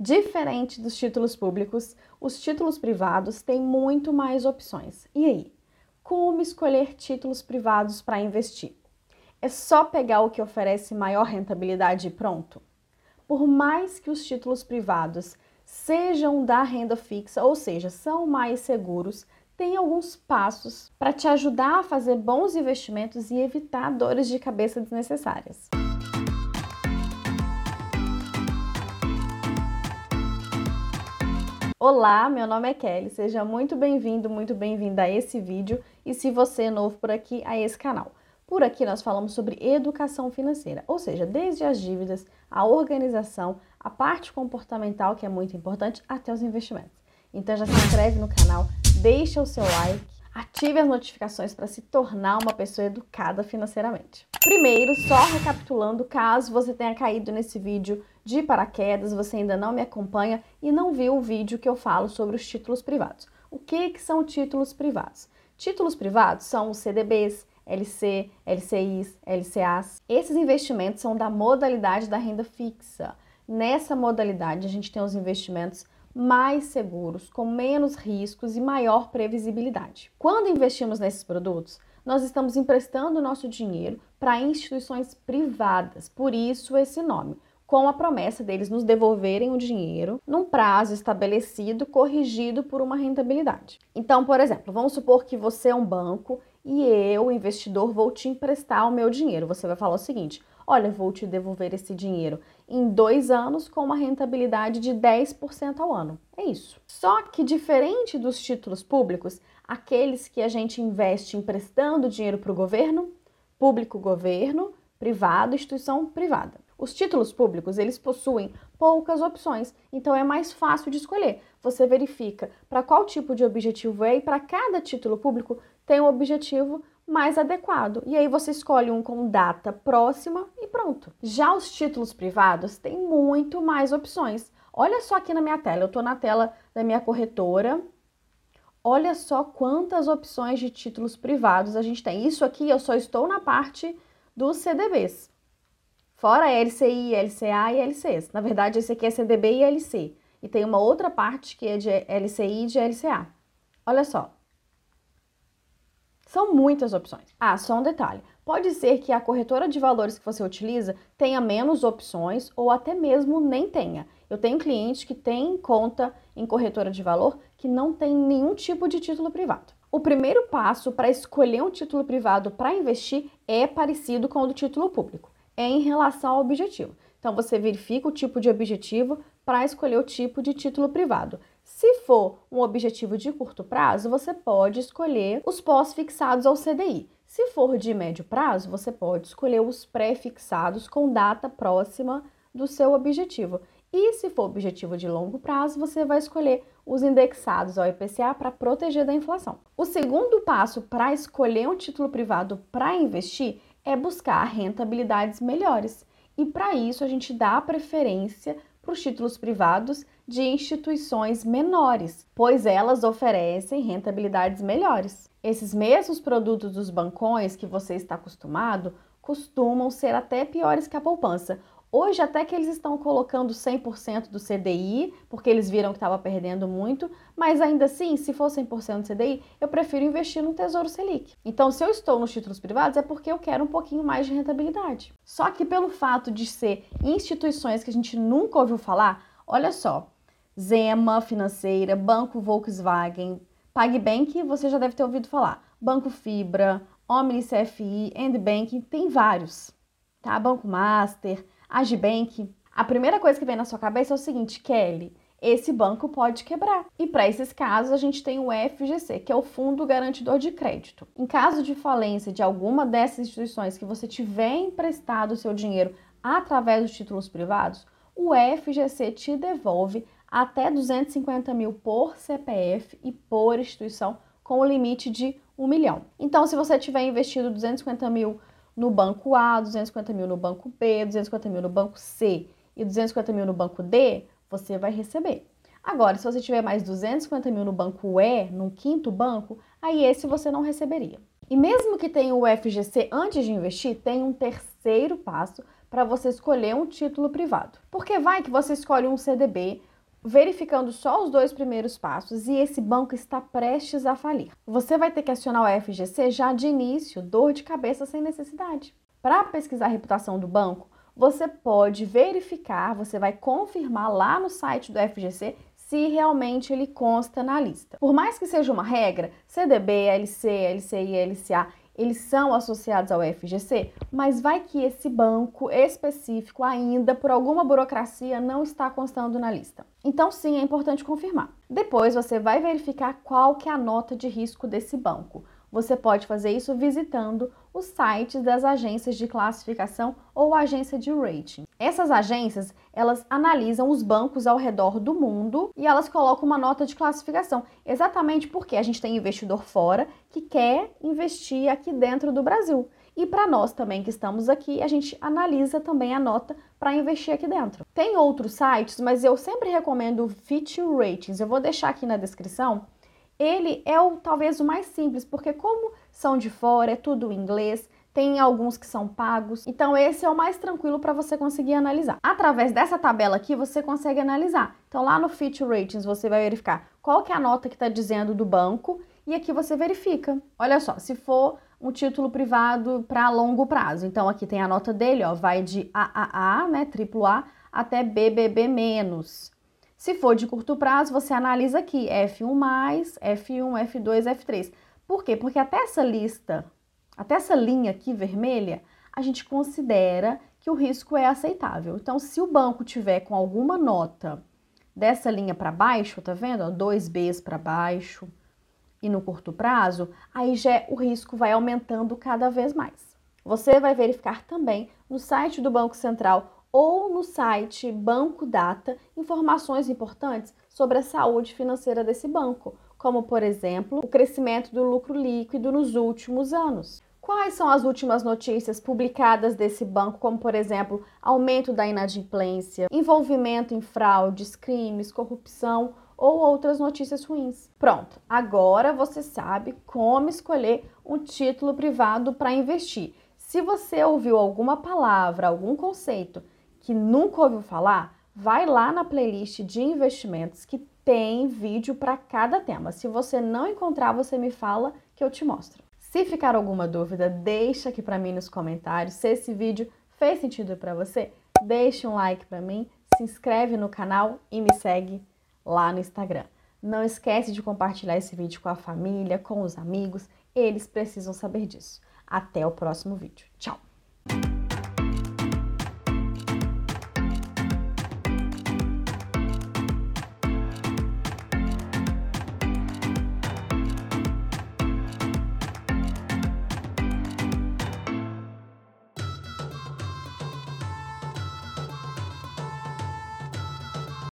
Diferente dos títulos públicos, os títulos privados têm muito mais opções. E aí? Como escolher títulos privados para investir? É só pegar o que oferece maior rentabilidade e pronto? Por mais que os títulos privados sejam da renda fixa, ou seja, são mais seguros, tem alguns passos para te ajudar a fazer bons investimentos e evitar dores de cabeça desnecessárias. Olá, meu nome é Kelly, seja muito bem-vindo, muito bem-vinda a esse vídeo e se você é novo por aqui, a esse canal. Por aqui nós falamos sobre educação financeira, ou seja, desde as dívidas, a organização, a parte comportamental, que é muito importante, até os investimentos. Então já se inscreve no canal, deixa o seu like, ative as notificações para se tornar uma pessoa educada financeiramente. Primeiro, só recapitulando, caso você tenha caído nesse vídeo de paraquedas, você ainda não me acompanha e não viu o vídeo que eu falo sobre os títulos privados. O que, que são títulos privados? Títulos privados são os CDBs, LC, LCIs, LCAs. Esses investimentos são da modalidade da renda fixa. Nessa modalidade, a gente tem os investimentos mais seguros, com menos riscos e maior previsibilidade. Quando investimos nesses produtos, nós estamos emprestando nosso dinheiro para instituições privadas, por isso esse nome com a promessa deles nos devolverem o dinheiro num prazo estabelecido, corrigido por uma rentabilidade. Então, por exemplo, vamos supor que você é um banco e eu, investidor, vou te emprestar o meu dinheiro. Você vai falar o seguinte: olha, vou te devolver esse dinheiro em dois anos com uma rentabilidade de 10% ao ano. É isso. Só que, diferente dos títulos públicos, aqueles que a gente investe emprestando dinheiro para o governo, público-governo, privado, instituição privada. Os títulos públicos, eles possuem poucas opções, então é mais fácil de escolher. Você verifica para qual tipo de objetivo é e para cada título público tem um objetivo mais adequado. E aí você escolhe um com data próxima e pronto. Já os títulos privados têm muito mais opções. Olha só aqui na minha tela, eu estou na tela da minha corretora. Olha só quantas opções de títulos privados a gente tem. Isso aqui eu só estou na parte dos CDBs. Fora LCI, LCA e LCs. Na verdade, esse aqui é CDB e LC. E tem uma outra parte que é de LCI e de LCA. Olha só. São muitas opções. Ah, só um detalhe. Pode ser que a corretora de valores que você utiliza tenha menos opções ou até mesmo nem tenha. Eu tenho clientes que têm conta em corretora de valor que não tem nenhum tipo de título privado. O primeiro passo para escolher um título privado para investir é parecido com o do título público é em relação ao objetivo. Então, você verifica o tipo de objetivo para escolher o tipo de título privado. Se for um objetivo de curto prazo, você pode escolher os pós-fixados ao CDI. Se for de médio prazo, você pode escolher os pré-fixados com data próxima do seu objetivo. E se for objetivo de longo prazo, você vai escolher os indexados ao IPCA para proteger da inflação. O segundo passo para escolher um título privado para investir é buscar rentabilidades melhores. E para isso a gente dá preferência para os títulos privados de instituições menores, pois elas oferecem rentabilidades melhores. Esses mesmos produtos dos bancões que você está acostumado costumam ser até piores que a poupança, Hoje, até que eles estão colocando 100% do CDI, porque eles viram que estava perdendo muito, mas ainda assim, se for 100% do CDI, eu prefiro investir no Tesouro Selic. Então, se eu estou nos títulos privados, é porque eu quero um pouquinho mais de rentabilidade. Só que pelo fato de ser instituições que a gente nunca ouviu falar, olha só, Zema Financeira, Banco Volkswagen, PagBank, você já deve ter ouvido falar, Banco Fibra, Omni CFI, Endbank, tem vários, tá? Banco Master, Agibank, a primeira coisa que vem na sua cabeça é o seguinte, Kelly, esse banco pode quebrar. E para esses casos, a gente tem o FGC, que é o Fundo Garantidor de Crédito. Em caso de falência de alguma dessas instituições que você tiver emprestado o seu dinheiro através dos títulos privados, o FGC te devolve até 250 mil por CPF e por instituição, com o limite de 1 milhão. Então, se você tiver investido 250 mil no banco A, 250 mil no banco B, 250 mil no banco C e 250 mil no banco D, você vai receber. Agora, se você tiver mais 250 mil no banco E, no quinto banco, aí esse você não receberia. E mesmo que tenha o FGC antes de investir, tem um terceiro passo para você escolher um título privado. Porque vai que você escolhe um CDB, verificando só os dois primeiros passos e esse banco está prestes a falir. Você vai ter que acionar o FGC já de início, dor de cabeça sem necessidade. Para pesquisar a reputação do banco, você pode verificar, você vai confirmar lá no site do FGC se realmente ele consta na lista. Por mais que seja uma regra, CDB, LC, LCI, LCA, eles são associados ao FGC, mas vai que esse banco específico ainda, por alguma burocracia, não está constando na lista. Então, sim, é importante confirmar. Depois, você vai verificar qual que é a nota de risco desse banco. Você pode fazer isso visitando os sites das agências de classificação ou agência de rating. Essas agências, elas analisam os bancos ao redor do mundo e elas colocam uma nota de classificação, exatamente porque a gente tem investidor fora que quer investir aqui dentro do Brasil. E para nós também que estamos aqui, a gente analisa também a nota para investir aqui dentro. Tem outros sites, mas eu sempre recomendo o Fitch Ratings. Eu vou deixar aqui na descrição ele é o talvez o mais simples, porque como são de fora, é tudo em inglês, tem alguns que são pagos. Então esse é o mais tranquilo para você conseguir analisar. Através dessa tabela aqui você consegue analisar. Então lá no Fitch Ratings você vai verificar qual que é a nota que está dizendo do banco e aqui você verifica. Olha só, se for um título privado para longo prazo, então aqui tem a nota dele, ó, vai de AAA, né, AAA, até BBB menos. Se for de curto prazo, você analisa aqui F1+, F1, F2, F3. Por quê? Porque até essa lista, até essa linha aqui vermelha, a gente considera que o risco é aceitável. Então, se o banco tiver com alguma nota dessa linha para baixo, tá vendo? Ó, 2Bs para baixo e no curto prazo, aí já o risco vai aumentando cada vez mais. Você vai verificar também no site do Banco Central ou no site Banco Data informações importantes sobre a saúde financeira desse banco, como, por exemplo, o crescimento do lucro líquido nos últimos anos. Quais são as últimas notícias publicadas desse banco, como, por exemplo, aumento da inadimplência, envolvimento em fraudes, crimes, corrupção ou outras notícias ruins? Pronto, agora você sabe como escolher um título privado para investir. Se você ouviu alguma palavra, algum conceito que nunca ouviu falar, vai lá na playlist de investimentos que tem vídeo para cada tema. Se você não encontrar, você me fala que eu te mostro. Se ficar alguma dúvida, deixa aqui para mim nos comentários. Se esse vídeo fez sentido para você, deixa um like para mim, se inscreve no canal e me segue lá no Instagram. Não esquece de compartilhar esse vídeo com a família, com os amigos, eles precisam saber disso. Até o próximo vídeo. Tchau!